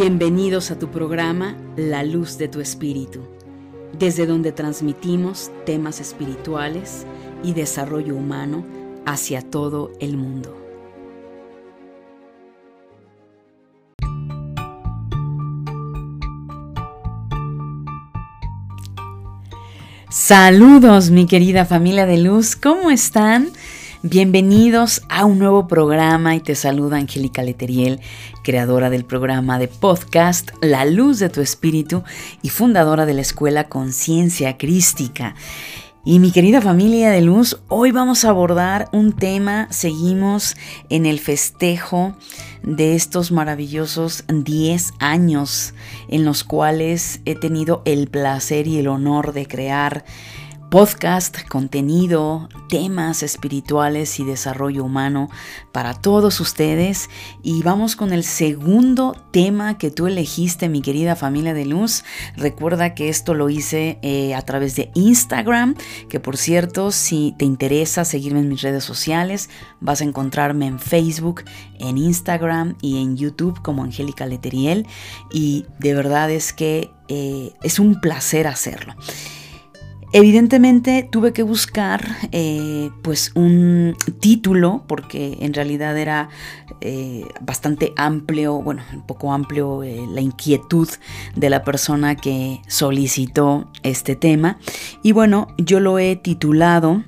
Bienvenidos a tu programa La Luz de tu Espíritu, desde donde transmitimos temas espirituales y desarrollo humano hacia todo el mundo. Saludos mi querida familia de luz, ¿cómo están? Bienvenidos a un nuevo programa y te saluda Angélica Leteriel, creadora del programa de podcast La Luz de tu Espíritu y fundadora de la Escuela Conciencia Crística. Y mi querida familia de luz, hoy vamos a abordar un tema, seguimos en el festejo de estos maravillosos 10 años en los cuales he tenido el placer y el honor de crear podcast, contenido, temas espirituales y desarrollo humano para todos ustedes. Y vamos con el segundo tema que tú elegiste, mi querida familia de luz. Recuerda que esto lo hice eh, a través de Instagram, que por cierto, si te interesa seguirme en mis redes sociales, vas a encontrarme en Facebook, en Instagram y en YouTube como Angélica Leteriel. Y de verdad es que eh, es un placer hacerlo. Evidentemente tuve que buscar eh, pues un título porque en realidad era eh, bastante amplio, bueno, un poco amplio eh, la inquietud de la persona que solicitó este tema. Y bueno, yo lo he titulado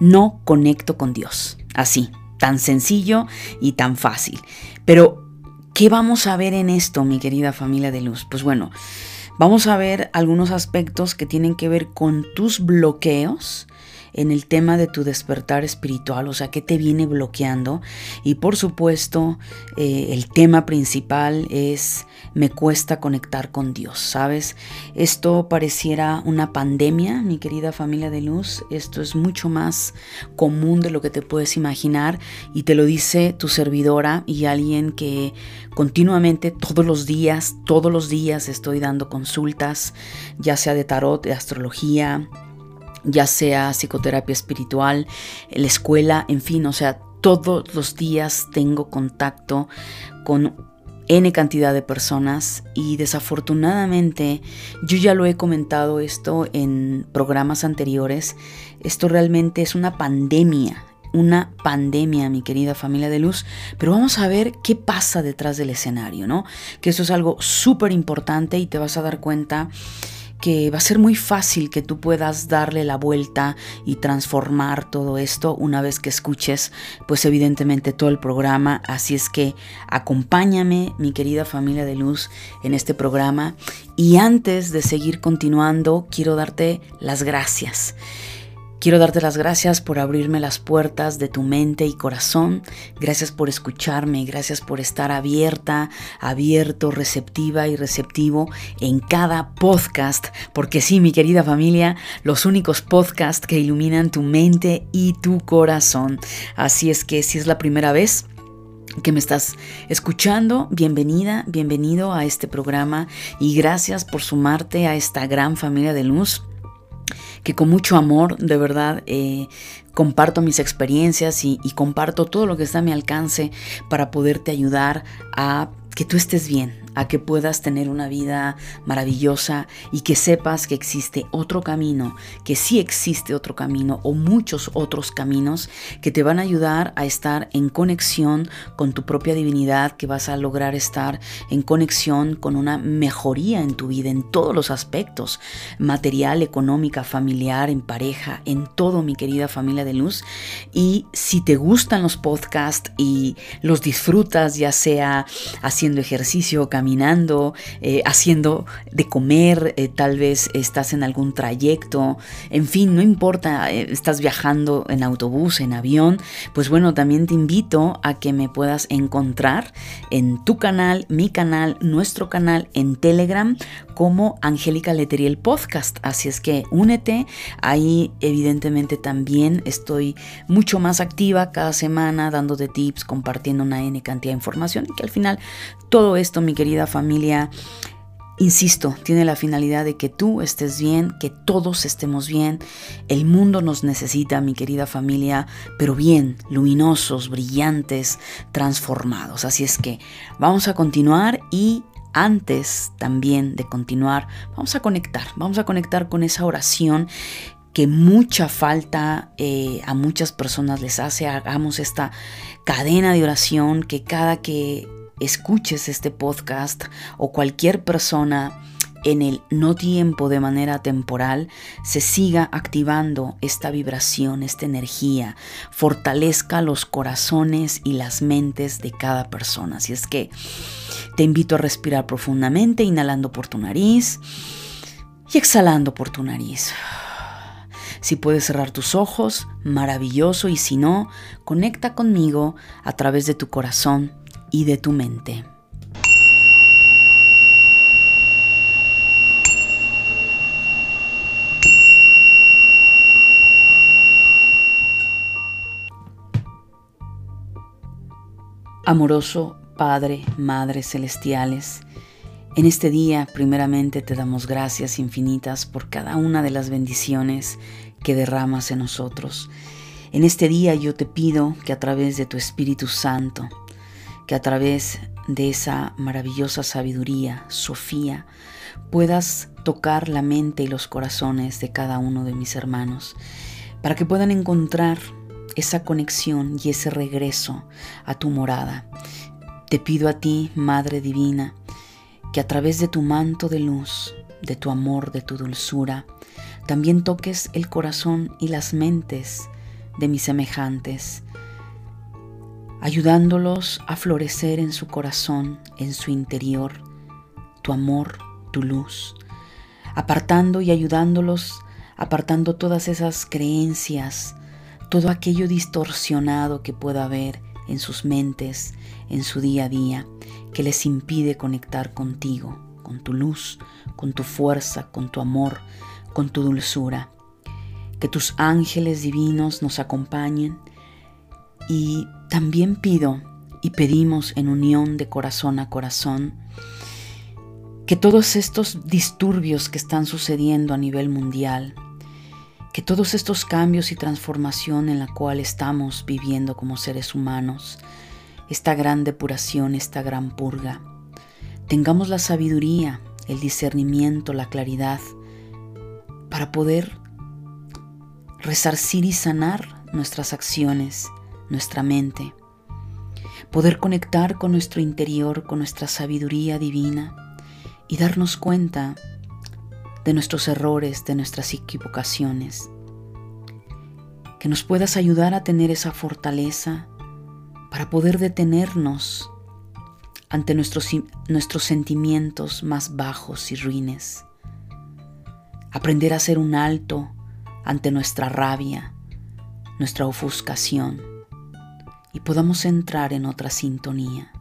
No conecto con Dios. Así, tan sencillo y tan fácil. Pero, ¿qué vamos a ver en esto, mi querida familia de luz? Pues bueno, Vamos a ver algunos aspectos que tienen que ver con tus bloqueos en el tema de tu despertar espiritual, o sea, qué te viene bloqueando. Y por supuesto, eh, el tema principal es me cuesta conectar con Dios, ¿sabes? Esto pareciera una pandemia, mi querida familia de luz. Esto es mucho más común de lo que te puedes imaginar y te lo dice tu servidora y alguien que continuamente, todos los días, todos los días estoy dando consultas, ya sea de tarot, de astrología, ya sea psicoterapia espiritual, la escuela, en fin, o sea, todos los días tengo contacto con N cantidad de personas y desafortunadamente yo ya lo he comentado esto en programas anteriores, esto realmente es una pandemia, una pandemia, mi querida familia de luz, pero vamos a ver qué pasa detrás del escenario, ¿no? Que eso es algo súper importante y te vas a dar cuenta que va a ser muy fácil que tú puedas darle la vuelta y transformar todo esto una vez que escuches, pues evidentemente todo el programa. Así es que acompáñame, mi querida familia de luz, en este programa. Y antes de seguir continuando, quiero darte las gracias. Quiero darte las gracias por abrirme las puertas de tu mente y corazón. Gracias por escucharme, gracias por estar abierta, abierto, receptiva y receptivo en cada podcast. Porque sí, mi querida familia, los únicos podcasts que iluminan tu mente y tu corazón. Así es que si es la primera vez, que me estás escuchando, bienvenida, bienvenido a este programa y gracias por sumarte a esta gran familia de luz que con mucho amor, de verdad, eh, comparto mis experiencias y, y comparto todo lo que está a mi alcance para poderte ayudar a que tú estés bien, a que puedas tener una vida maravillosa y que sepas que existe otro camino, que sí existe otro camino o muchos otros caminos que te van a ayudar a estar en conexión con tu propia divinidad, que vas a lograr estar en conexión con una mejoría en tu vida en todos los aspectos, material, económica, familiar, en pareja, en todo mi querida familia de luz. Y si te gustan los podcasts y los disfrutas, ya sea haciendo ejercicio, caminando, eh, haciendo de comer, eh, tal vez estás en algún trayecto, en fin, no importa, eh, estás viajando en autobús, en avión, pues bueno, también te invito a que me puedas encontrar en tu canal, mi canal, nuestro canal en Telegram como Angélica Leteriel Podcast. Así es que únete, ahí evidentemente también estoy mucho más activa cada semana dándote tips, compartiendo una N cantidad de información y que al final todo esto, mi querida familia, Insisto, tiene la finalidad de que tú estés bien, que todos estemos bien. El mundo nos necesita, mi querida familia, pero bien, luminosos, brillantes, transformados. Así es que vamos a continuar y antes también de continuar, vamos a conectar, vamos a conectar con esa oración que mucha falta eh, a muchas personas les hace. Hagamos esta cadena de oración que cada que escuches este podcast o cualquier persona en el no tiempo de manera temporal se siga activando esta vibración, esta energía, fortalezca los corazones y las mentes de cada persona. Así es que te invito a respirar profundamente, inhalando por tu nariz y exhalando por tu nariz. Si puedes cerrar tus ojos, maravilloso, y si no, conecta conmigo a través de tu corazón y de tu mente. Amoroso Padre, Madre Celestiales, en este día primeramente te damos gracias infinitas por cada una de las bendiciones que derramas en nosotros. En este día yo te pido que a través de tu Espíritu Santo, que a través de esa maravillosa sabiduría, Sofía, puedas tocar la mente y los corazones de cada uno de mis hermanos, para que puedan encontrar esa conexión y ese regreso a tu morada. Te pido a ti, Madre Divina, que a través de tu manto de luz, de tu amor, de tu dulzura, también toques el corazón y las mentes de mis semejantes, ayudándolos a florecer en su corazón, en su interior, tu amor, tu luz, apartando y ayudándolos, apartando todas esas creencias, todo aquello distorsionado que pueda haber en sus mentes, en su día a día, que les impide conectar contigo, con tu luz, con tu fuerza, con tu amor, con tu dulzura. Que tus ángeles divinos nos acompañen y también pido y pedimos en unión de corazón a corazón que todos estos disturbios que están sucediendo a nivel mundial, que todos estos cambios y transformación en la cual estamos viviendo como seres humanos, esta gran depuración, esta gran purga, tengamos la sabiduría, el discernimiento, la claridad para poder resarcir y sanar nuestras acciones nuestra mente, poder conectar con nuestro interior, con nuestra sabiduría divina y darnos cuenta de nuestros errores, de nuestras equivocaciones. Que nos puedas ayudar a tener esa fortaleza para poder detenernos ante nuestros, nuestros sentimientos más bajos y ruines. Aprender a hacer un alto ante nuestra rabia, nuestra ofuscación y podamos entrar en otra sintonía.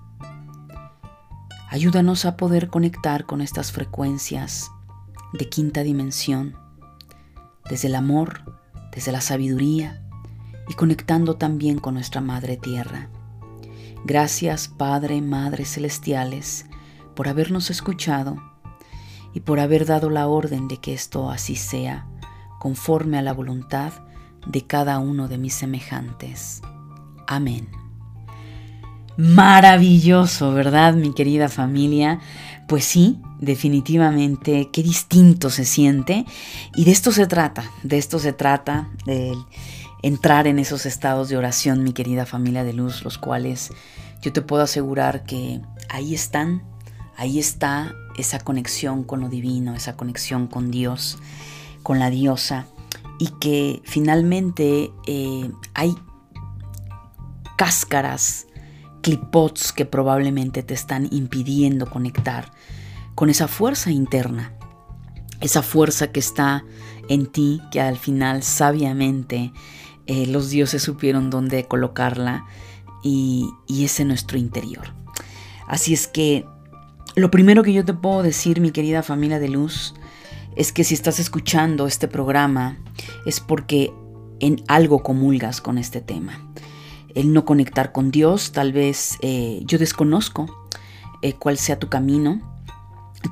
Ayúdanos a poder conectar con estas frecuencias de quinta dimensión, desde el amor, desde la sabiduría y conectando también con nuestra Madre Tierra. Gracias Padre, Madre Celestiales, por habernos escuchado y por haber dado la orden de que esto así sea, conforme a la voluntad de cada uno de mis semejantes. Amén. Maravilloso, ¿verdad, mi querida familia? Pues sí, definitivamente, qué distinto se siente. Y de esto se trata, de esto se trata, de entrar en esos estados de oración, mi querida familia de luz, los cuales yo te puedo asegurar que ahí están, ahí está esa conexión con lo divino, esa conexión con Dios, con la diosa, y que finalmente eh, hay cáscaras, clipots que probablemente te están impidiendo conectar con esa fuerza interna, esa fuerza que está en ti, que al final sabiamente eh, los dioses supieron dónde colocarla y, y es en nuestro interior. Así es que lo primero que yo te puedo decir, mi querida familia de luz, es que si estás escuchando este programa es porque en algo comulgas con este tema el no conectar con Dios, tal vez eh, yo desconozco eh, cuál sea tu camino.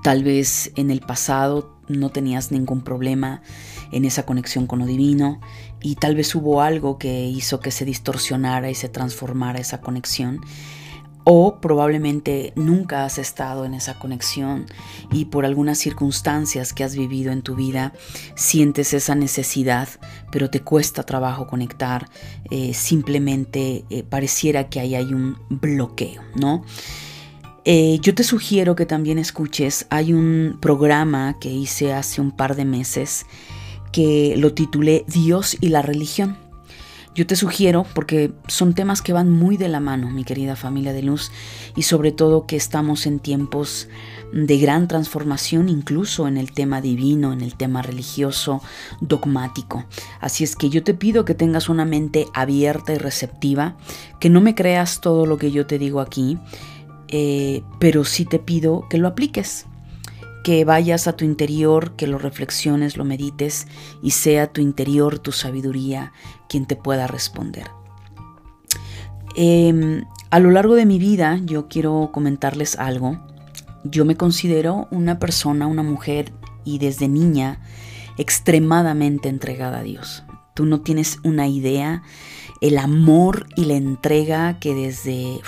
Tal vez en el pasado no tenías ningún problema en esa conexión con lo divino y tal vez hubo algo que hizo que se distorsionara y se transformara esa conexión. O probablemente nunca has estado en esa conexión y por algunas circunstancias que has vivido en tu vida sientes esa necesidad, pero te cuesta trabajo conectar. Eh, simplemente eh, pareciera que ahí hay un bloqueo, ¿no? Eh, yo te sugiero que también escuches, hay un programa que hice hace un par de meses que lo titulé Dios y la religión. Yo te sugiero, porque son temas que van muy de la mano, mi querida familia de luz, y sobre todo que estamos en tiempos de gran transformación, incluso en el tema divino, en el tema religioso, dogmático. Así es que yo te pido que tengas una mente abierta y receptiva, que no me creas todo lo que yo te digo aquí, eh, pero sí te pido que lo apliques, que vayas a tu interior, que lo reflexiones, lo medites y sea tu interior, tu sabiduría, quien te pueda responder. Em, a lo largo de mi vida yo quiero comentarles algo. Yo me considero una persona, una mujer y desde niña extremadamente entregada a Dios. Tú no tienes una idea el amor y la entrega que desde...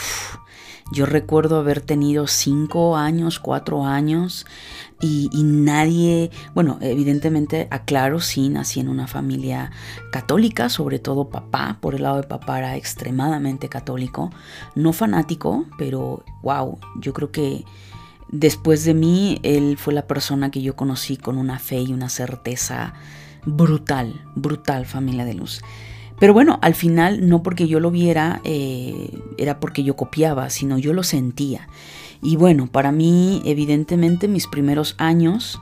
Yo recuerdo haber tenido cinco años, cuatro años y, nadie, bueno, evidentemente aclaro, sí, nací en una familia católica, sobre todo papá, por el lado de papá era extremadamente católico, no fanático, pero wow, yo creo que después de mí él fue la persona que yo conocí con una fe y una certeza brutal, brutal familia de luz. Pero bueno, al final no porque yo lo viera eh, era porque yo copiaba, sino yo lo sentía. Y bueno, para mí evidentemente mis primeros años,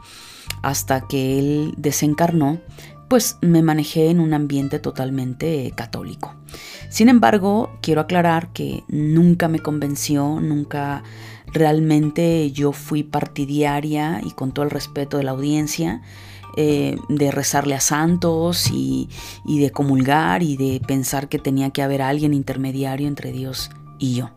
hasta que él desencarnó, pues me manejé en un ambiente totalmente católico. Sin embargo, quiero aclarar que nunca me convenció, nunca realmente yo fui partidaria y con todo el respeto de la audiencia, eh, de rezarle a santos y, y de comulgar y de pensar que tenía que haber alguien intermediario entre Dios y yo.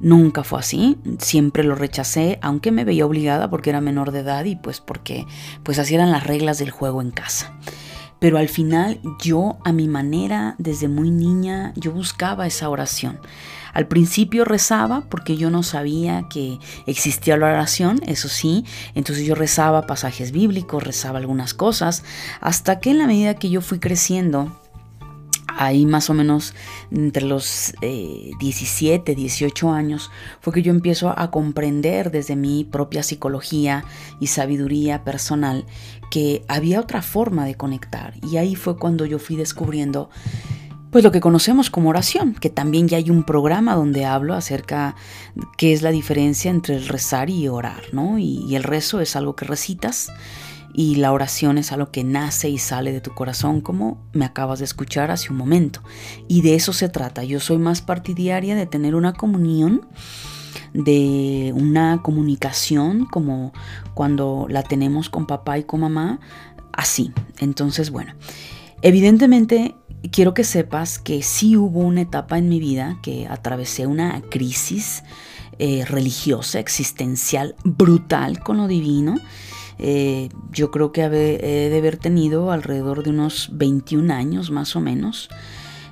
Nunca fue así, siempre lo rechacé, aunque me veía obligada porque era menor de edad y pues porque pues así eran las reglas del juego en casa. Pero al final yo a mi manera, desde muy niña, yo buscaba esa oración. Al principio rezaba porque yo no sabía que existía la oración, eso sí, entonces yo rezaba pasajes bíblicos, rezaba algunas cosas, hasta que en la medida que yo fui creciendo, ahí más o menos entre los 17, eh, 18 años, fue que yo empiezo a comprender desde mi propia psicología y sabiduría personal que había otra forma de conectar. Y ahí fue cuando yo fui descubriendo pues lo que conocemos como oración, que también ya hay un programa donde hablo acerca qué es la diferencia entre el rezar y orar, ¿no? Y, el rezo es algo que recitas y la oración es algo que nace y sale de tu corazón, como me acabas de escuchar hace un momento. Y de eso se trata. Yo soy más partidaria de tener una comunión de una comunicación como cuando la tenemos con papá y con mamá, así. Entonces, bueno, evidentemente quiero que sepas que sí hubo una etapa en mi vida que atravesé una crisis eh, religiosa, existencial, brutal con lo divino. Eh, yo creo que he de haber tenido alrededor de unos 21 años más o menos.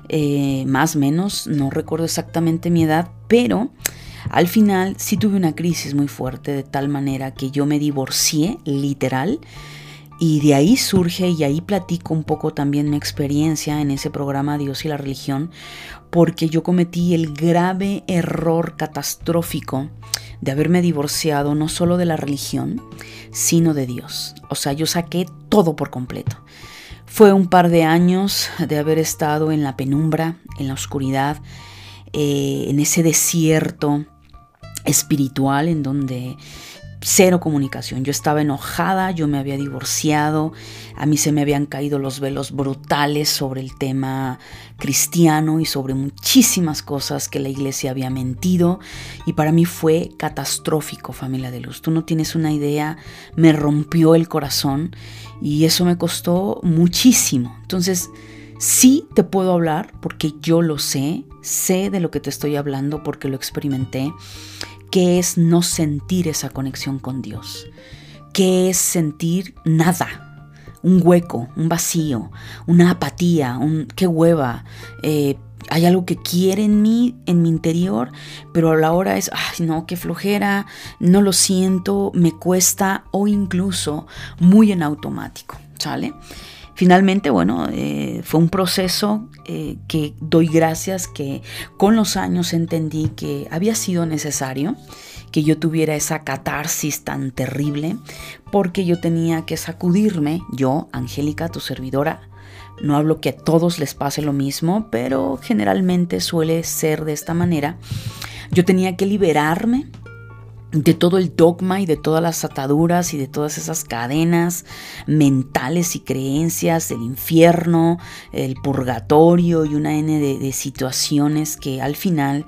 Eh, más o menos, no recuerdo exactamente mi edad, pero al final sí tuve una crisis muy fuerte de tal manera que yo me divorcié literal y de ahí surge y ahí platico un poco también mi experiencia en ese programa Dios y la religión, porque yo cometí el grave error catastrófico de haberme divorciado no solo de la religión, sino de Dios. O sea, yo saqué todo por completo. Fue un par de años de haber estado en la penumbra, en la oscuridad, eh, en ese desierto espiritual en donde cero comunicación. Yo estaba enojada, yo me había divorciado, a mí se me habían caído los velos brutales sobre el tema cristiano y sobre muchísimas cosas que la iglesia había mentido y para mí fue catastrófico, familia de luz. Tú no tienes una idea, me rompió el corazón y eso me costó muchísimo. Entonces, sí te puedo hablar porque yo lo sé, sé de lo que te estoy hablando porque lo experimenté qué es no sentir esa conexión con Dios, qué es sentir nada, un hueco, un vacío, una apatía, un qué hueva, eh, hay algo que quiere en mí, en mi interior, pero a la hora es, ay no, qué flojera, no lo siento, me cuesta o incluso muy en automático, ¿sale? Finalmente, bueno, eh, fue un proceso eh, que doy gracias que con los años entendí que había sido necesario que yo tuviera esa catarsis tan terrible, porque yo tenía que sacudirme, yo, Angélica, tu servidora, no hablo que a todos les pase lo mismo, pero generalmente suele ser de esta manera. Yo tenía que liberarme de todo el dogma y de todas las ataduras y de todas esas cadenas mentales y creencias del infierno, el purgatorio y una N de, de situaciones que al final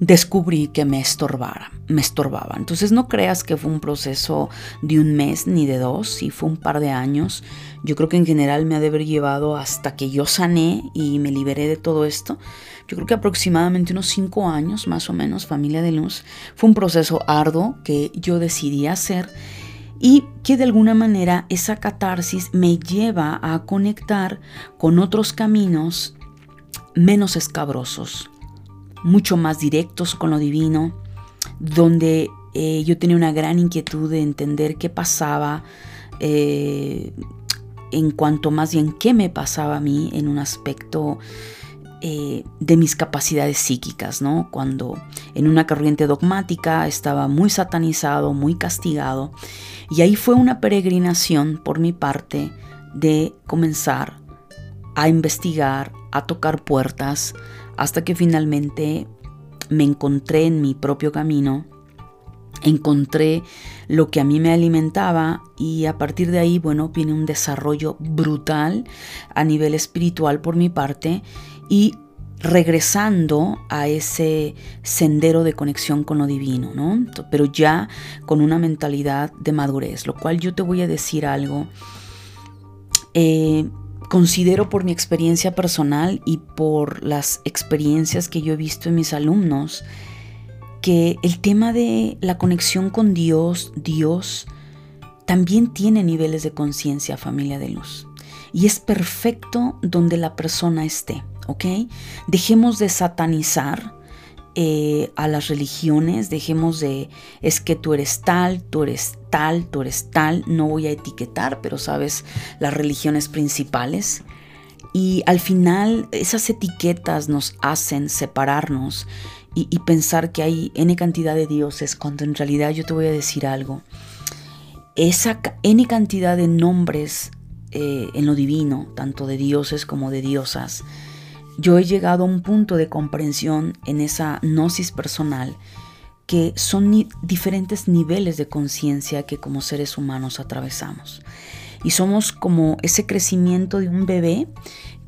descubrí que me estorbara, me estorbaba. Entonces no creas que fue un proceso de un mes ni de dos, y fue un par de años. Yo creo que en general me ha de haber llevado hasta que yo sané y me liberé de todo esto. Yo creo que aproximadamente unos cinco años, más o menos, familia de luz. Fue un proceso arduo que yo decidí hacer y que de alguna manera esa catarsis me lleva a conectar con otros caminos menos escabrosos, mucho más directos con lo divino, donde eh, yo tenía una gran inquietud de entender qué pasaba, eh, en cuanto más bien qué me pasaba a mí en un aspecto eh, de mis capacidades psíquicas, ¿no? Cuando en una corriente dogmática estaba muy satanizado, muy castigado, y ahí fue una peregrinación por mi parte de comenzar a investigar, a tocar puertas, hasta que finalmente me encontré en mi propio camino, encontré lo que a mí me alimentaba y a partir de ahí, bueno, viene un desarrollo brutal a nivel espiritual por mi parte y regresando a ese sendero de conexión con lo divino, ¿no? Pero ya con una mentalidad de madurez, lo cual yo te voy a decir algo. Eh, Considero por mi experiencia personal y por las experiencias que yo he visto en mis alumnos que el tema de la conexión con Dios, Dios, también tiene niveles de conciencia, familia de luz. Y es perfecto donde la persona esté, ¿ok? Dejemos de satanizar eh, a las religiones, dejemos de, es que tú eres tal, tú eres tal, tú eres tal, no voy a etiquetar, pero sabes las religiones principales. Y al final esas etiquetas nos hacen separarnos y, pensar que hay N cantidad de dioses, cuando en realidad yo te voy a decir algo. Esa N cantidad de nombres eh, en lo divino, tanto de dioses como de diosas, yo he llegado a un punto de comprensión en esa gnosis personal que son diferentes niveles de conciencia que como seres humanos atravesamos. Y somos como ese crecimiento de un bebé,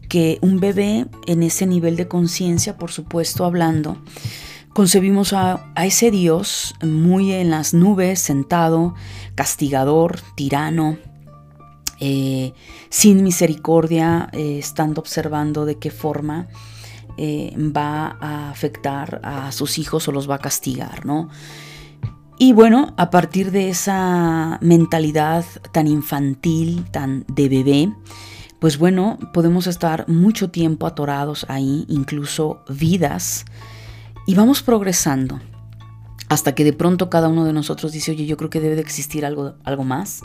que un bebé en ese nivel de conciencia, por supuesto, hablando, concebimos a, a, ese Dios muy en las nubes, sentado, castigador, tirano, eh, sin misericordia, eh, estando observando de qué forma eh, va a afectar a sus hijos o los va a castigar, ¿no? Y bueno, a partir de esa mentalidad tan infantil, tan de bebé, pues bueno, podemos estar mucho tiempo atorados ahí, incluso vidas, y vamos progresando hasta que de pronto cada uno de nosotros dice, oye, yo creo que debe de existir algo, algo más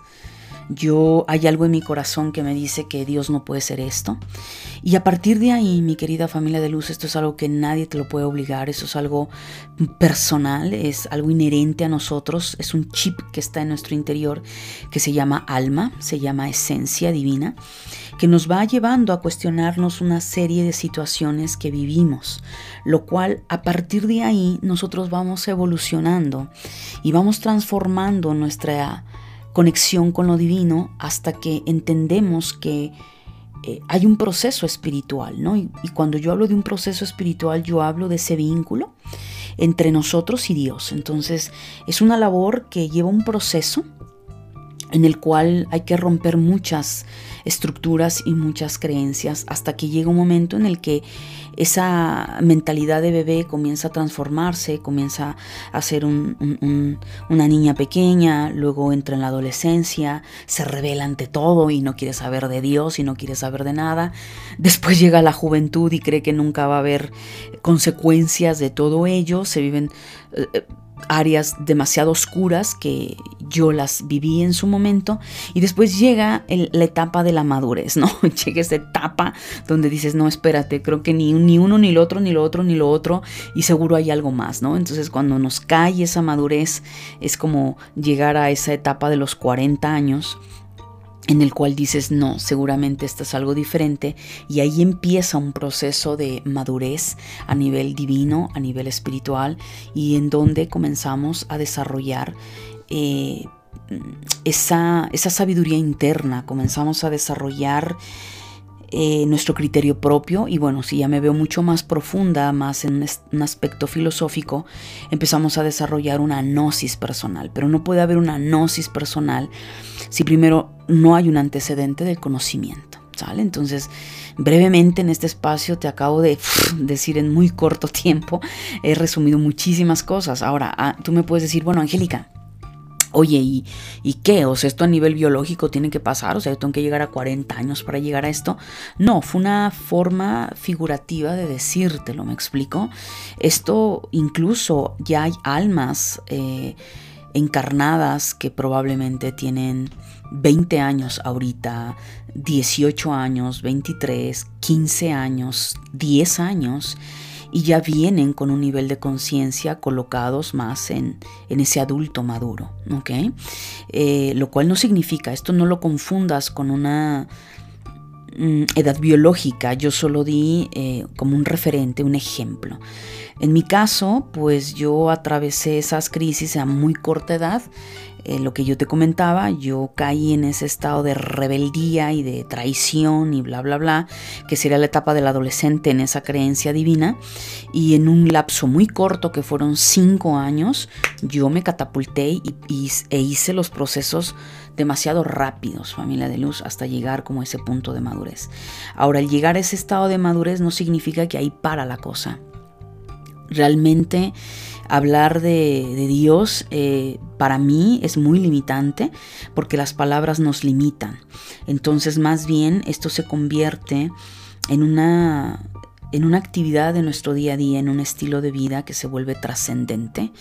yo hay algo en mi corazón que me dice que Dios no puede ser esto. Y a partir de ahí, mi querida familia de luz, esto es algo que nadie te lo puede obligar, eso es algo personal, es algo inherente a nosotros, es un chip que está en nuestro interior que se llama alma, se llama esencia divina, que nos va llevando a cuestionarnos una serie de situaciones que vivimos, lo cual a partir de ahí nosotros vamos evolucionando y vamos transformando nuestra conexión con lo divino hasta que entendemos que eh, hay un proceso espiritual, ¿no? Y, y, cuando yo hablo de un proceso espiritual, yo hablo de ese vínculo entre nosotros y Dios. Entonces, es una labor que lleva un proceso en el cual hay que romper muchas estructuras y muchas creencias hasta que llega un momento en el que esa mentalidad de bebé comienza a transformarse, comienza a ser una niña pequeña, luego entra en la adolescencia, se revela ante todo y no quiere saber de Dios y no quiere saber de nada. Después llega la juventud y cree que nunca va a haber consecuencias de todo ello, se viven eh, áreas demasiado oscuras que yo las viví en su momento y después llega la etapa de la madurez, ¿no? Llega esa etapa donde dices, no, espérate, creo que ni, ni uno, ni lo otro, ni lo otro, ni lo otro y seguro hay algo más, ¿no? Entonces cuando nos cae esa madurez es como llegar a esa etapa de los 40 años en el cual dices, no, seguramente esto es algo diferente, y ahí empieza un proceso de madurez a nivel divino, a nivel espiritual, y en donde comenzamos a desarrollar eh, esa, esa sabiduría interna, comenzamos a desarrollar eh, nuestro criterio propio y bueno, si ya me veo mucho más profunda, más en un aspecto filosófico, empezamos a desarrollar una gnosis personal, pero no puede haber una gnosis personal si primero no hay un antecedente del conocimiento. ¿Sale? Entonces, brevemente en este espacio te acabo de decir en muy corto tiempo, he resumido muchísimas cosas. Ahora, ah, tú me puedes decir, bueno, Angélica, Oye, ¿y, ¿y, qué? O sea, esto a nivel biológico tiene que pasar, o sea, yo tengo que llegar a 40 años para llegar a esto. No, fue una forma figurativa de decírtelo, ¿me explico? Esto incluso ya hay almas eh, encarnadas que probablemente tienen 20 años ahorita, 18 años, 23, 15 años, 10 años y ya vienen con un nivel de conciencia colocados más en, ese adulto maduro, ¿ok? Eh, lo cual no significa, esto no lo confundas con una mm, edad biológica, yo solo di eh, como un referente, un ejemplo. En mi caso, pues yo atravesé esas crisis a muy corta edad, eh, lo que yo te comentaba, yo caí en ese estado de rebeldía y de traición y bla, bla, bla, que sería la etapa del adolescente en esa creencia divina. Y en un lapso muy corto, que fueron cinco años, yo me catapulté y, e hice los procesos demasiado rápidos, familia de luz, hasta llegar como ese punto de madurez. Ahora, el llegar a ese estado de madurez no significa que ahí para la cosa. Realmente hablar de, Dios eh, para mí es muy limitante porque las palabras nos limitan. Entonces más bien esto se convierte en una, en una actividad de nuestro día a día, en un estilo de vida que se vuelve trascendente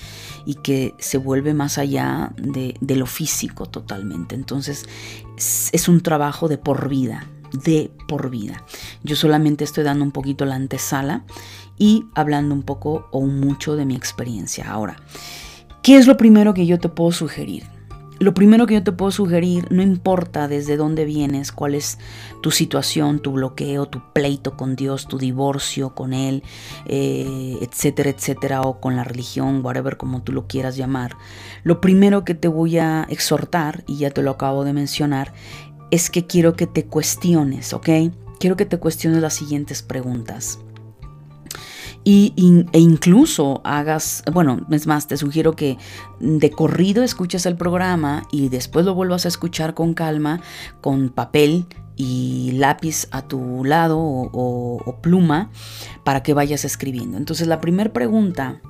y que se vuelve más allá de, de lo físico totalmente. Entonces es un trabajo de por vida, de por vida. Yo solamente estoy dando un poquito la antesala y hablando un poco o mucho de mi experiencia. Ahora, ¿qué es lo primero que yo te puedo sugerir? Lo primero que yo te puedo sugerir, no importa desde dónde vienes, cuál es tu situación, tu bloqueo, tu pleito con Dios, tu divorcio con Él, eh, etcétera, etcétera, o con la religión, whatever como tú lo quieras llamar. Lo primero que te voy a exhortar, y ya te lo acabo de mencionar, es que quiero que te cuestiones, ¿ok? Quiero que te cuestiones las siguientes preguntas. Y, e incluso hagas, bueno, es más, te sugiero que de corrido escuches el programa y después lo vuelvas a escuchar con calma, con papel y lápiz a tu lado o, o pluma para que vayas escribiendo. Entonces la primera pregunta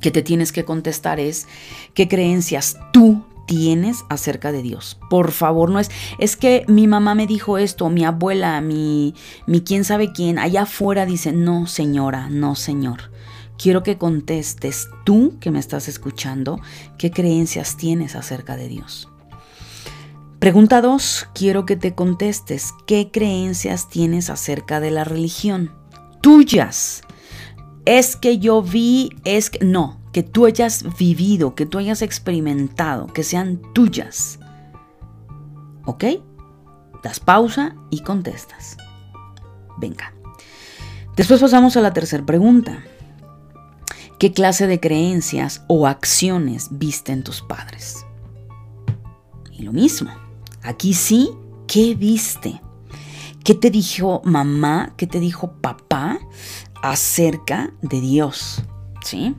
que te tienes que contestar es, ¿qué creencias tú tienes acerca de Dios. Por favor, no es, es que mi mamá me dijo esto, mi abuela, mi, mi quién sabe quién, allá afuera dice, no señora, no señor. Quiero que contestes tú que me estás escuchando, qué creencias tienes acerca de Dios. Pregunta 2, quiero que te contestes qué creencias tienes acerca de la religión. Tuyas. Es que yo vi, es que no, que tú hayas vivido, que tú hayas experimentado, que sean tuyas. ¿Ok? Das pausa y contestas. Venga. Después pasamos a la tercera pregunta. ¿Qué clase de creencias o acciones visten tus padres? Y lo mismo. Aquí sí, ¿qué viste? ¿Qué te dijo mamá? ¿Qué te dijo papá acerca de Dios? ¿Sí?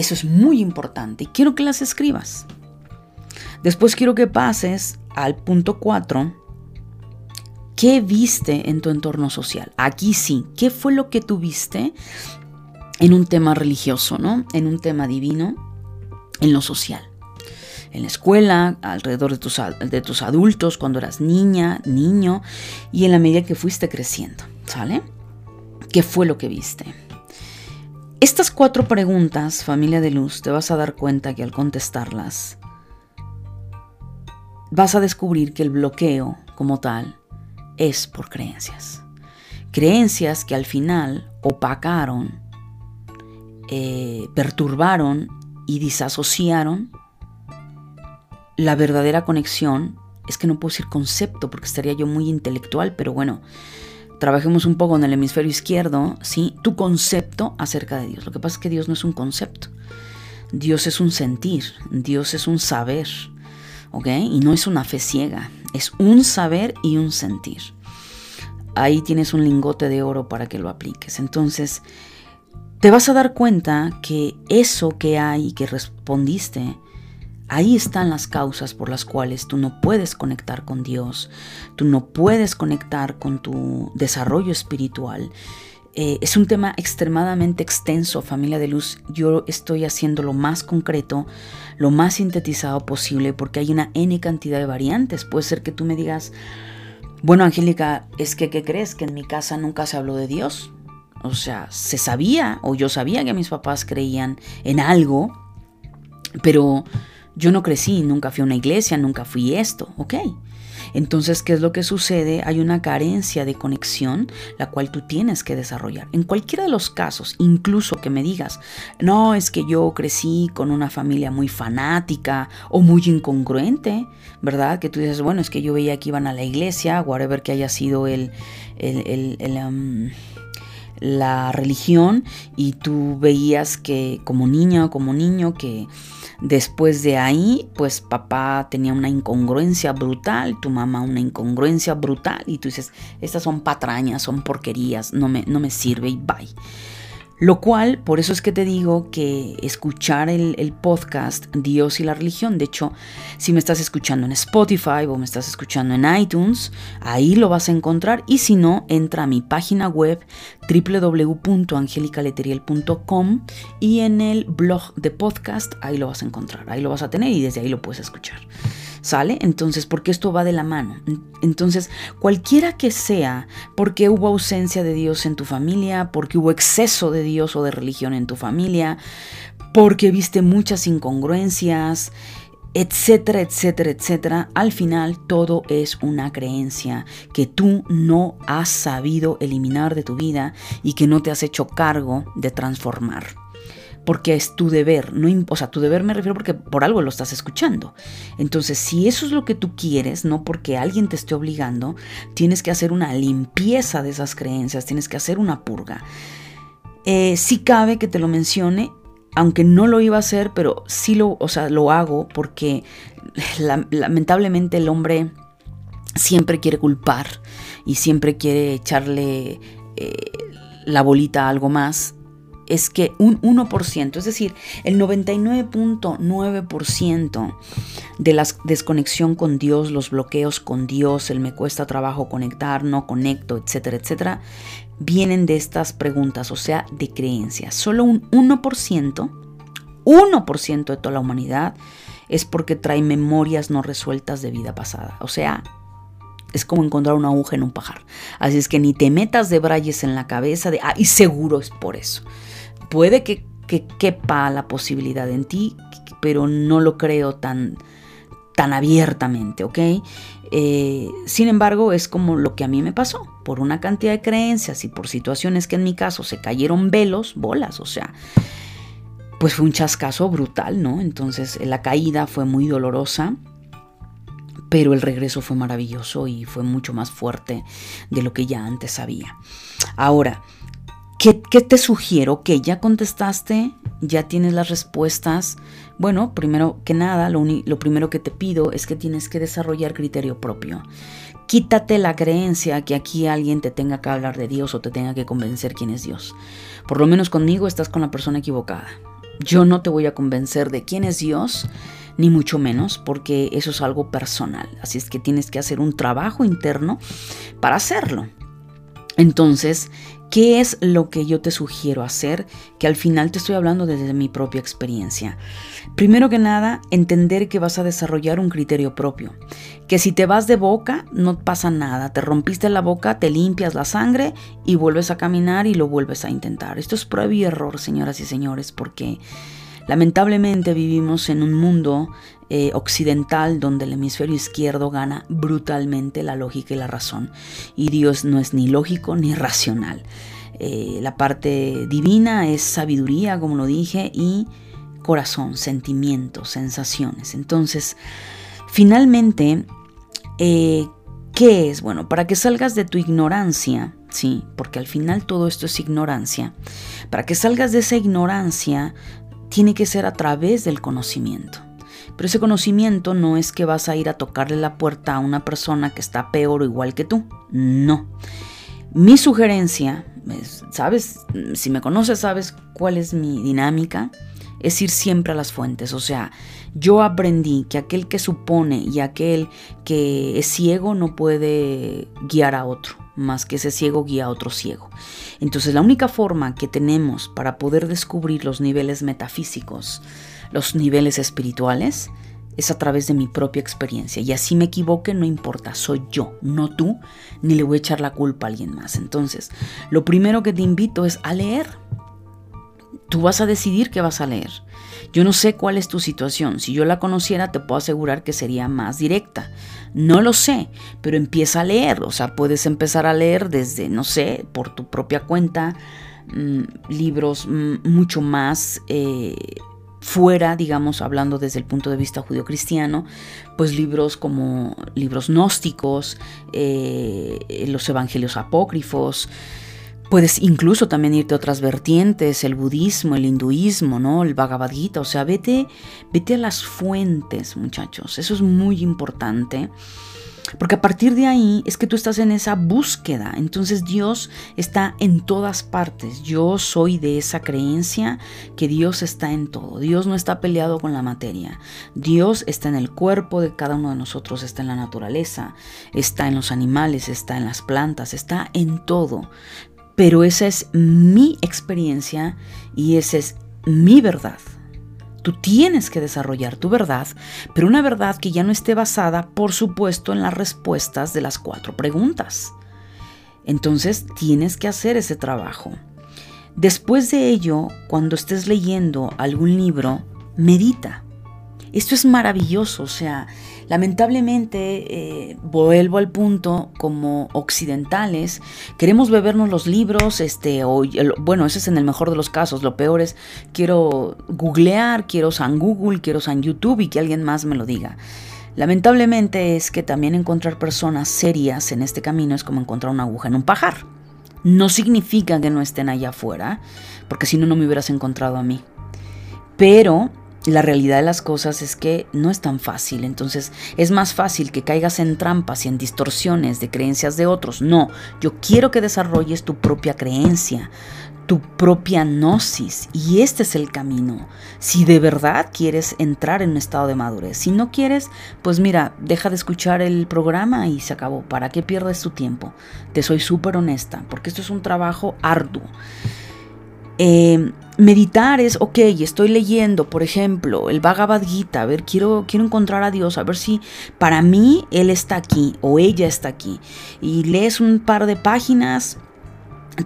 Eso es muy importante y quiero que las escribas. Después quiero que pases al punto 4 ¿Qué viste en tu entorno social? Aquí sí, ¿qué fue lo que tuviste en un tema religioso, ¿no? En un tema divino, en lo social. En la escuela, alrededor de tus, de tus adultos, cuando eras niña, niño, y en la medida que fuiste creciendo, ¿sale? ¿Qué fue lo que viste? Estas cuatro preguntas, familia de luz, te vas a dar cuenta que al contestarlas, vas a descubrir que el bloqueo como tal es por creencias. Creencias que al final opacaron, eh, perturbaron y disasociaron la verdadera conexión. Es que no puedo decir concepto porque estaría yo muy intelectual, pero bueno, trabajemos un poco en el hemisferio izquierdo, ¿sí? Tu concepto acerca de Dios. Lo que pasa es que Dios no es un concepto. Dios es un sentir, Dios es un saber, ¿ok? Y no es una fe ciega, es un saber y un sentir. Ahí tienes un lingote de oro para que lo apliques. Entonces, te vas a dar cuenta que eso que hay que respondiste, ahí están las causas por las cuales tú no puedes conectar con Dios, tú no puedes conectar con tu desarrollo espiritual. Eh, es un tema extremadamente extenso, familia de luz. Yo estoy haciendo lo más concreto, lo más sintetizado posible, porque hay una N cantidad de variantes. Puede ser que tú me digas, bueno, Angélica, es que, ¿qué crees? Que en mi casa nunca se habló de Dios. O sea, se sabía, o yo sabía que mis papás creían en algo, pero yo no crecí, nunca fui a una iglesia, nunca fui esto, ¿ok? Entonces, ¿qué es lo que sucede? Hay una carencia de conexión, la cual tú tienes que desarrollar. En cualquiera de los casos, incluso que me digas, no, es que yo crecí con una familia muy fanática o muy incongruente, ¿verdad? Que tú dices, bueno, es que yo veía que iban a la iglesia, whatever que haya sido el, el, el, la religión y tú veías que como niña o como niño que después de ahí pues papá tenía una incongruencia brutal, tu mamá una incongruencia brutal y tú dices, estas son patrañas, son porquerías, no me, no me sirve y bye. Lo cual, por eso es que te digo que escuchar el, podcast Dios y la religión, de hecho, si me estás escuchando en Spotify o me estás escuchando en iTunes, ahí lo vas a encontrar y si no, entra a mi página web www.angelicaleteriel.com y en el blog de podcast, ahí lo vas a encontrar, ahí lo vas a tener y desde ahí lo puedes escuchar. ¿Sale? Entonces, porque esto va de la mano. Entonces, cualquiera que sea, porque hubo ausencia de Dios en tu familia, porque hubo exceso de Dios o de religión en tu familia, porque viste muchas incongruencias, etcétera, etcétera, etcétera, al final todo es una creencia que tú no has sabido eliminar de tu vida y que no te has hecho cargo de transformar porque es tu deber. No, o sea, tu deber me refiero porque por algo lo estás escuchando. Entonces, si eso es lo que tú quieres, no porque alguien te esté obligando, tienes que hacer una limpieza de esas creencias, tienes que hacer una purga. Eh, sí cabe que te lo mencione, aunque no lo iba a hacer, pero sí lo, o sea, lo hago porque lamentablemente el hombre siempre quiere culpar y siempre quiere echarle eh, la bolita a algo más es que un 1%, es decir, el 99.9% de la desconexión con Dios, los bloqueos con Dios, el me cuesta trabajo conectar, no conecto, etcétera, etcétera, vienen de estas preguntas, o sea, de creencias. Solo un 1%, 1% de toda la humanidad es porque trae memorias no resueltas de vida pasada. O sea, es como encontrar una aguja en un pajar. Así es que ni te metas de brayes en la cabeza de, ah, y seguro es por eso puede que, quepa la posibilidad en ti, pero no lo creo tan, tan abiertamente, ¿ok? Eh, sin embargo, es como lo que a mí me pasó, por una cantidad de creencias y por situaciones que en mi caso se cayeron velos, bolas, o sea, pues fue un chascazo brutal, ¿no? Entonces la caída fue muy dolorosa, pero el regreso fue maravilloso y fue mucho más fuerte de lo que ya antes sabía. Ahora, ¿Qué, te sugiero? Que ya contestaste, ya tienes las respuestas. Bueno, primero que nada, lo, lo primero que te pido es que tienes que desarrollar criterio propio. Quítate la creencia que aquí alguien te tenga que hablar de Dios o te tenga que convencer quién es Dios. Por lo menos conmigo estás con la persona equivocada. Yo no te voy a convencer de quién es Dios ni mucho menos, porque eso es algo personal. Así es que tienes que hacer un trabajo interno para hacerlo. Entonces, ¿qué es lo que yo te sugiero hacer? Que al final te estoy hablando desde mi propia experiencia. Primero que nada, entender que vas a desarrollar un criterio propio. Que si te vas de boca, no pasa nada. Te rompiste la boca, te limpias la sangre y vuelves a caminar y lo vuelves a intentar. Esto es prueba y error, señoras y señores, porque lamentablemente vivimos en un mundo eh, occidental donde el hemisferio izquierdo gana brutalmente la lógica y la razón. Y Dios no es ni lógico ni racional. Eh, la parte divina es sabiduría, como lo dije, y corazón, sentimientos, sensaciones. Entonces, finalmente, eh, ¿qué es? Bueno, para que salgas de tu ignorancia, sí, porque al final todo esto es ignorancia, para que salgas de esa ignorancia, tiene que ser a través del conocimiento. Pero ese conocimiento no es que vas a ir a tocarle la puerta a una persona que está peor o igual que tú. No. Mi sugerencia, ¿sabes? Si me conoces, sabes cuál es mi dinámica. Es ir siempre a las fuentes. O sea, yo aprendí que aquel que supone y aquel que es ciego no puede guiar a otro, más que ese ciego guía a otro ciego. Entonces la única forma que tenemos para poder descubrir los niveles metafísicos los niveles espirituales es a través de mi propia experiencia. Y así me equivoque, no importa, soy yo, no tú, ni le voy a echar la culpa a alguien más. Entonces, lo primero que te invito es a leer. Tú vas a decidir qué vas a leer. Yo no sé cuál es tu situación. Si yo la conociera, te puedo asegurar que sería más directa. No lo sé, pero empieza a leer. O sea, puedes empezar a leer desde, no sé, por tu propia cuenta, mm, libros mm, mucho más eh, fuera, digamos, hablando desde el punto de vista judio-cristiano, pues libros como libros gnósticos, eh, los evangelios apócrifos, Puedes incluso también irte a otras vertientes, el budismo, el hinduismo, ¿no? El Bhagavad Gita, o sea, vete, vete a las fuentes, muchachos. Eso es muy importante. Porque a partir de ahí es que tú estás en esa búsqueda. Entonces Dios está en todas partes. Yo soy de esa creencia que Dios está en todo. Dios no está peleado con la materia. Dios está en el cuerpo de cada uno de nosotros, está en la naturaleza, está en los animales, está en las plantas, está en todo. Pero esa es mi experiencia y esa es mi verdad. Tú tienes que desarrollar tu verdad, pero una verdad que ya no esté basada, por supuesto, en las respuestas de las cuatro preguntas. Entonces tienes que hacer ese trabajo. Después de ello, cuando estés leyendo algún libro, medita. Esto es maravilloso, o sea, lamentablemente eh, vuelvo al punto como occidentales, queremos bebernos los libros, este, o, bueno, ese es en el mejor de los casos, lo peor es quiero googlear, quiero San Google, quiero San YouTube y que alguien más me lo diga. Lamentablemente es que también encontrar personas serias en este camino es como encontrar una aguja en un pajar. No significa que no estén allá afuera, porque si no, no me hubieras encontrado a mí. Pero la realidad de las cosas es que no es tan fácil, entonces es más fácil que caigas en trampas y en distorsiones de creencias de otros. No, yo quiero que desarrolles tu propia creencia, tu propia gnosis, y este es el camino. Si de verdad quieres entrar en un estado de madurez, si no quieres, pues mira, deja de escuchar el programa y se acabó. ¿Para qué pierdes tu tiempo? Te soy súper honesta, porque esto es un trabajo arduo. Eh, meditar es, ok, estoy leyendo, por ejemplo, el Bhagavad Gita, a ver, quiero, quiero encontrar a Dios, a ver si para mí Él está aquí o ella está aquí. Y lees un par de páginas,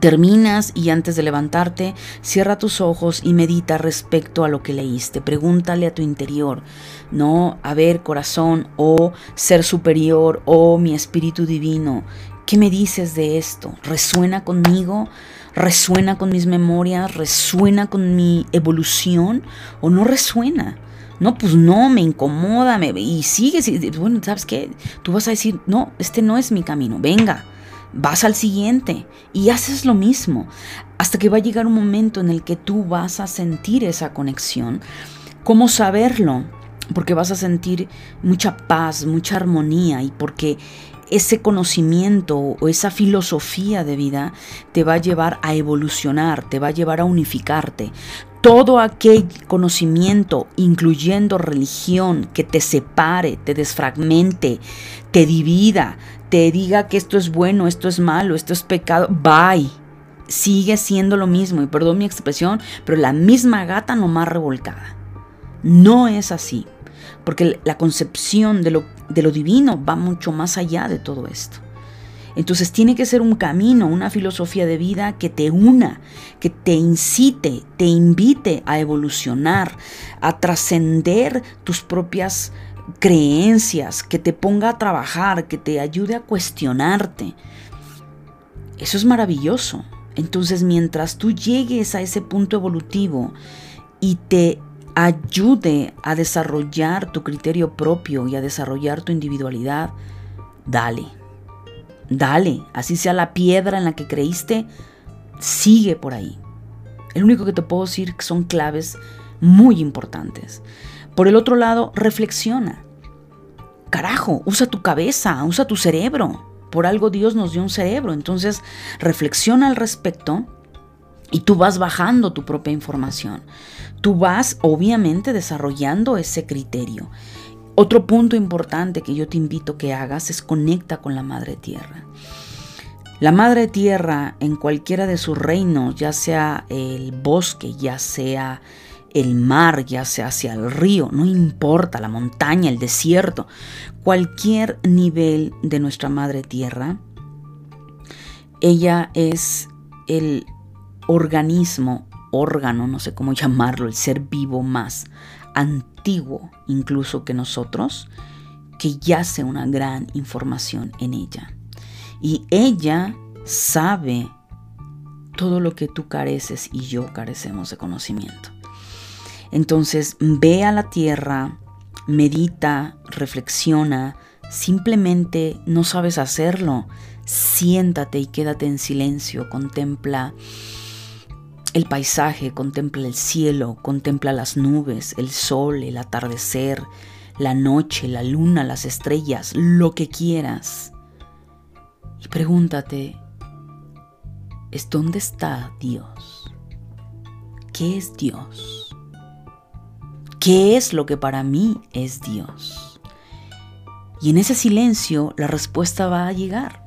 terminas y antes de levantarte, cierra tus ojos y medita respecto a lo que leíste. Pregúntale a tu interior, no, a ver, corazón, o ser superior, o mi espíritu divino, ¿qué me dices de esto? ¿Resuena conmigo? Resuena con mis memorias, resuena con mi evolución o no resuena. No, pues no, me incomoda, me, y sigues, bueno, ¿sabes qué? Tú vas a decir, no, este no es mi camino, venga, vas al siguiente y haces lo mismo, hasta que va a llegar un momento en el que tú vas a sentir esa conexión. ¿Cómo saberlo? Porque vas a sentir mucha paz, mucha armonía y porque ese conocimiento o esa filosofía de vida te va a llevar a evolucionar, te va a llevar a unificarte. todo aquel conocimiento, incluyendo religión, que te separe, te desfragmente, te divida, te diga que esto es bueno, esto es malo, esto es pecado, bye. Sigue siendo lo mismo, y perdón mi expresión, pero la misma gata no más revolcada. No es así, porque la concepción de lo, divino va mucho más allá de todo esto. Entonces tiene que ser un camino, una filosofía de vida que te una, que te incite, te invite a evolucionar, a trascender tus propias creencias, que te ponga a trabajar, que te ayude a cuestionarte. Eso es maravilloso. Entonces mientras tú llegues a ese punto evolutivo y te ayude a desarrollar tu criterio propio y a desarrollar tu individualidad, dale. Dale, así sea la piedra en la que creíste, sigue por ahí. El único que te puedo decir son claves muy importantes. Por el otro lado, reflexiona. Carajo, usa tu cabeza, usa tu cerebro. Por algo Dios nos dio un cerebro. Entonces, reflexiona al respecto y tú vas bajando tu propia información. Tú vas, obviamente, desarrollando ese criterio. Otro punto importante que yo te invito que hagas es conecta con la Madre Tierra. La Madre Tierra en cualquiera de sus reinos, ya sea el bosque, ya sea el mar, ya sea hacia el río, no importa, la montaña, el desierto, cualquier nivel de nuestra Madre Tierra, ella es el organismo, órgano, no sé cómo llamarlo, el ser vivo más antiguo incluso que nosotros, que yace una gran información en ella. Y ella sabe todo lo que tú careces y yo carecemos de conocimiento. Entonces ve a la tierra, medita, reflexiona, simplemente no sabes hacerlo, siéntate y quédate en silencio, contempla el paisaje, contempla el cielo, contempla las nubes, el sol, el atardecer, la noche, la luna, las estrellas, lo que quieras. Y pregúntate, ¿es dónde está Dios? ¿Qué es Dios? ¿Qué es lo que para mí es Dios? Y en ese silencio la respuesta va a llegar,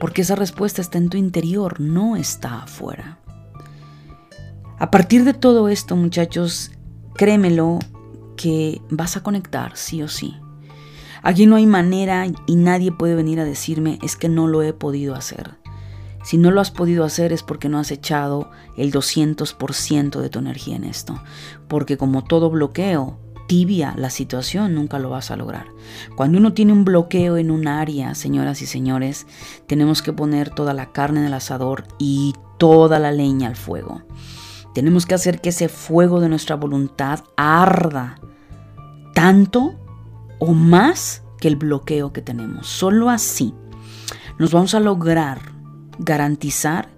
porque esa respuesta está en tu interior, no está afuera. A partir de todo esto, muchachos, créemelo que vas a conectar sí o sí. Aquí no hay manera y nadie puede venir a decirme es que no lo he podido hacer. Si no lo has podido hacer es porque no has echado el 200% de tu energía en esto. Porque como todo bloqueo, tibia la situación, nunca lo vas a lograr. Cuando uno tiene un bloqueo en un área, señoras y señores, tenemos que poner toda la carne en el asador y toda la leña al fuego. Tenemos que hacer que ese fuego de nuestra voluntad arda tanto o más que el bloqueo que tenemos. Solo así nos vamos a lograr garantizar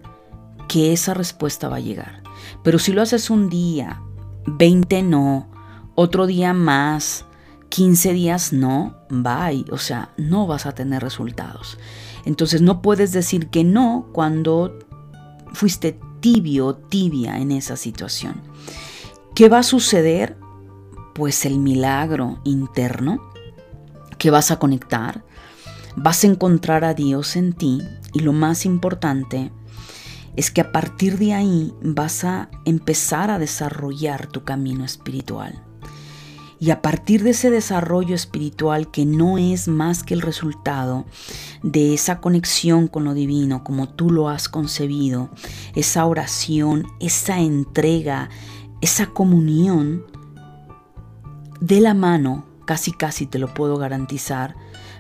que esa respuesta va a llegar. Pero si lo haces un día, 20 no, otro día más, 15 días no, bye, o sea, no vas a tener resultados. Entonces no puedes decir que no cuando fuiste tibio, tibia en esa situación. ¿Qué va a suceder? Pues el milagro interno que vas a conectar, vas a encontrar a Dios en ti y lo más importante es que a partir de ahí vas a empezar a desarrollar tu camino espiritual. Y a partir de ese desarrollo espiritual que no es más que el resultado de esa conexión con lo divino como tú lo has concebido, esa oración, esa entrega, esa comunión, de la mano, casi casi te lo puedo garantizar,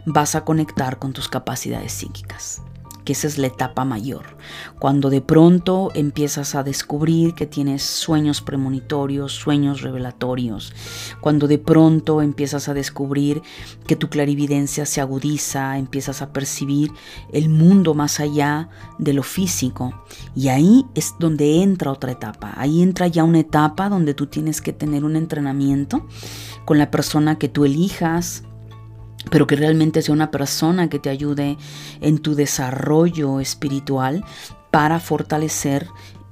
vas a conectar con tus capacidades psíquicas que esa es la etapa mayor, cuando de pronto empiezas a descubrir que tienes sueños premonitorios, sueños revelatorios, cuando de pronto empiezas a descubrir que tu clarividencia se agudiza, empiezas a percibir el mundo más allá de lo físico. Y ahí es donde entra otra etapa, ahí entra ya una etapa donde tú tienes que tener un entrenamiento con la persona que tú elijas, pero que realmente sea una persona que te ayude en tu desarrollo espiritual para fortalecer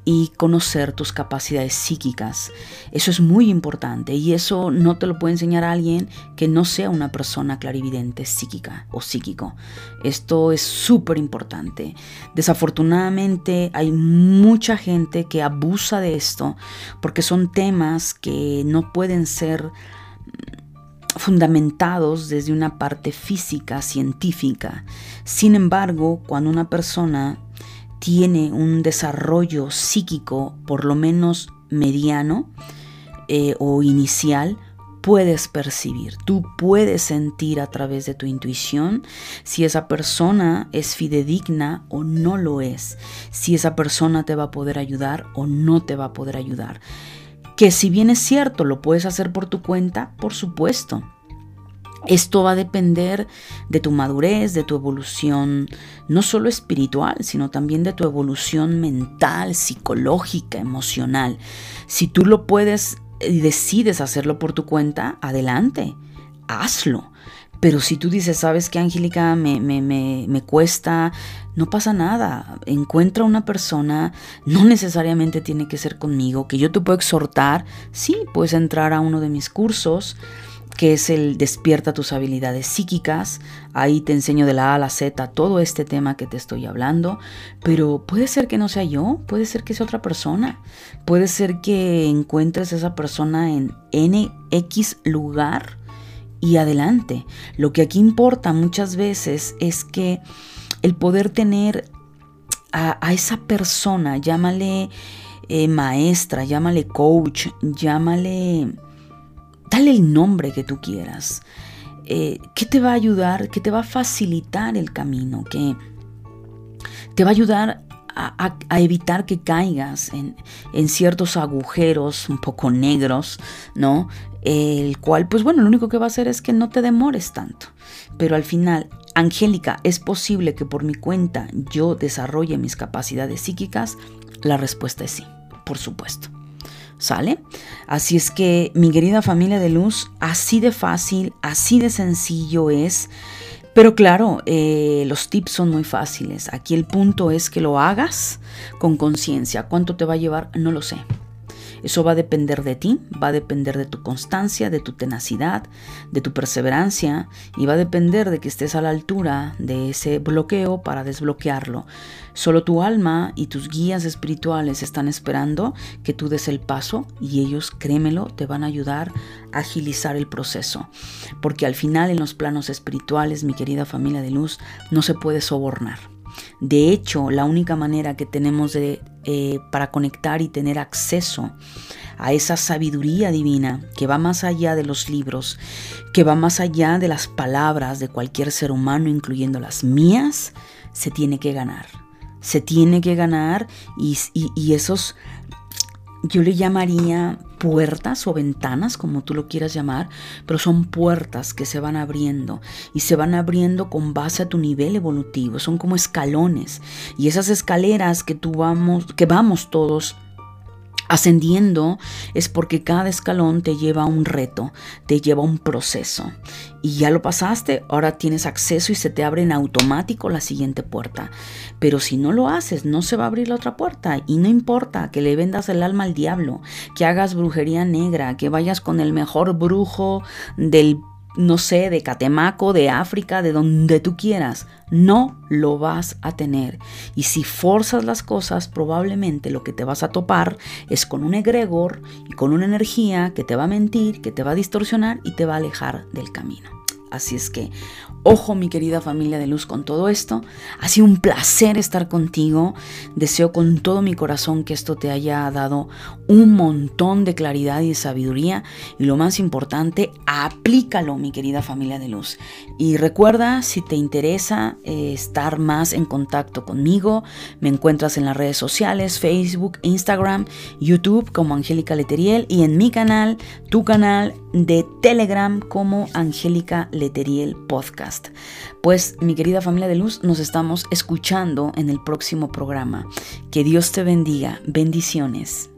y conocer tus capacidades psíquicas. Eso es muy importante y eso no te lo puede enseñar alguien que no sea una persona clarividente psíquica o psíquico. Esto es súper importante. Desafortunadamente hay mucha gente que abusa de esto porque son temas que no pueden ser fundamentados desde una parte física, científica. Sin embargo, cuando una persona tiene un desarrollo psíquico por lo menos mediano eh, o inicial, puedes percibir, tú puedes sentir a través de tu intuición si esa persona es fidedigna o no lo es, si esa persona te va a poder ayudar o no te va a poder ayudar. Que si bien es cierto, lo puedes hacer por tu cuenta, por supuesto, esto va a depender de tu madurez, de tu evolución, no solo espiritual, sino también de tu evolución mental, psicológica, emocional. Si tú lo puedes y decides hacerlo por tu cuenta, adelante, hazlo. Pero si tú dices, sabes que Angélica me, me, me, me, cuesta, no pasa nada. Encuentra una persona, no necesariamente tiene que ser conmigo, que yo te puedo exhortar. Sí, puedes entrar a uno de mis cursos que es el despierta tus habilidades psíquicas. Ahí te enseño de la A a la Z todo este tema que te estoy hablando. Pero puede ser que no sea yo, puede ser que sea otra persona. Puede ser que encuentres a esa persona en NX lugar y adelante. Lo que aquí importa muchas veces es que el poder tener a, esa persona, llámale eh, maestra, llámale coach, llámale dale el nombre que tú quieras. Eh, ¿Qué te va a ayudar? ¿Qué te va a facilitar el camino? ¿Qué te va a ayudar a, evitar que caigas en, en, ciertos agujeros un poco negros, ¿no? El cual, pues bueno, lo único que va a hacer es que no te demores tanto. Pero al final, Angélica, ¿es posible que por mi cuenta yo desarrolle mis capacidades psíquicas? La respuesta es sí, por supuesto. ¿Sale? Así es que mi querida familia de luz, así de fácil, así de sencillo es. Pero claro, eh, los tips son muy fáciles. Aquí el punto es que lo hagas con conciencia. ¿Cuánto te va a llevar? No lo sé. Eso va a depender de ti, va a depender de tu constancia, de tu tenacidad, de tu perseverancia y va a depender de que estés a la altura de ese bloqueo para desbloquearlo. Solo tu alma y tus guías espirituales están esperando que tú des el paso y ellos, créemelo, te van a ayudar a agilizar el proceso. Porque al final en los planos espirituales, mi querida familia de luz, no se puede sobornar. De hecho, la única manera que tenemos de eh, para conectar y tener acceso a esa sabiduría divina que va más allá de los libros, que va más allá de las palabras de cualquier ser humano, incluyendo las mías, se tiene que ganar. Se tiene que ganar y, y esos yo le llamaría puertas o ventanas, como tú lo quieras llamar, pero son puertas que se van abriendo y se van abriendo con base a tu nivel evolutivo, son como escalones y esas escaleras que tú vamos que vamos todos Ascendiendo es porque cada escalón te lleva a un reto, te lleva a un proceso. Y ya lo pasaste, ahora tienes acceso y se te abre en automático la siguiente puerta. Pero si no lo haces, no se va a abrir la otra puerta. Y no importa que le vendas el alma al diablo, que hagas brujería negra, que vayas con el mejor brujo del no sé, de Catemaco, de África, de donde tú quieras, no lo vas a tener. Y si forzas las cosas, probablemente lo que te vas a topar es con un egregor y con una energía que te va a mentir, que te va a distorsionar y te va a alejar del camino. Así es que, ojo mi querida familia de luz con todo esto. Ha sido un placer estar contigo. Deseo con todo mi corazón que esto te haya dado un montón de claridad y de sabiduría. Y lo más importante, aplícalo mi querida familia de luz. Y recuerda, si te interesa eh, estar más en contacto conmigo, me encuentras en las redes sociales, Facebook, Instagram, YouTube como Angélica Leteriel y en mi canal, tu canal de Telegram como Angélica Leteriel Pues mi querida familia de luz, nos estamos escuchando en el próximo programa. Que Dios te bendiga. Bendiciones.